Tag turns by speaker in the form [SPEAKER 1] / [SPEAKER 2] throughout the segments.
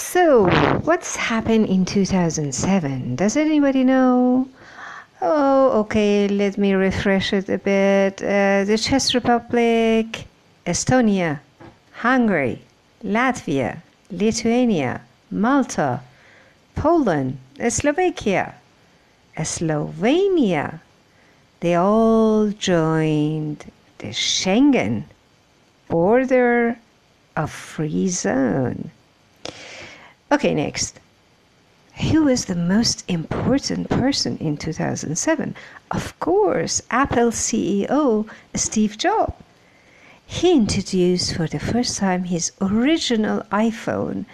[SPEAKER 1] So, what's happened in 2007? Does anybody know? Oh, okay, let me refresh it a bit. Uh, the Czech Republic, Estonia, Hungary, Latvia, Lithuania, Malta, Poland, Slovakia, Slovenia, they all joined the Schengen border of free zone. Okay, next. Who was the most important person in 2007? Of course, Apple CEO Steve Jobs. He introduced for the first time his original iPhone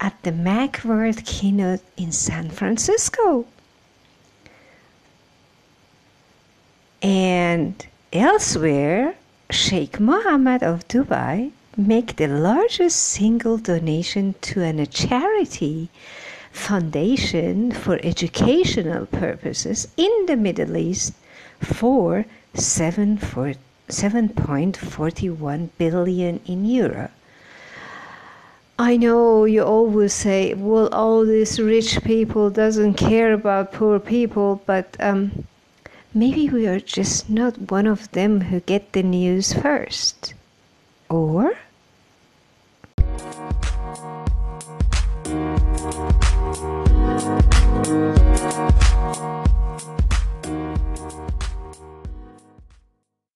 [SPEAKER 1] at the Macworld keynote in San Francisco. And elsewhere, Sheikh Mohammed of Dubai made the largest single donation to a charity foundation for educational purposes in the Middle East for 7.41 billion in euro. I know you always say, well, all these rich people doesn't care about poor people, but um, maybe we are just not one of them who get the news first. Or?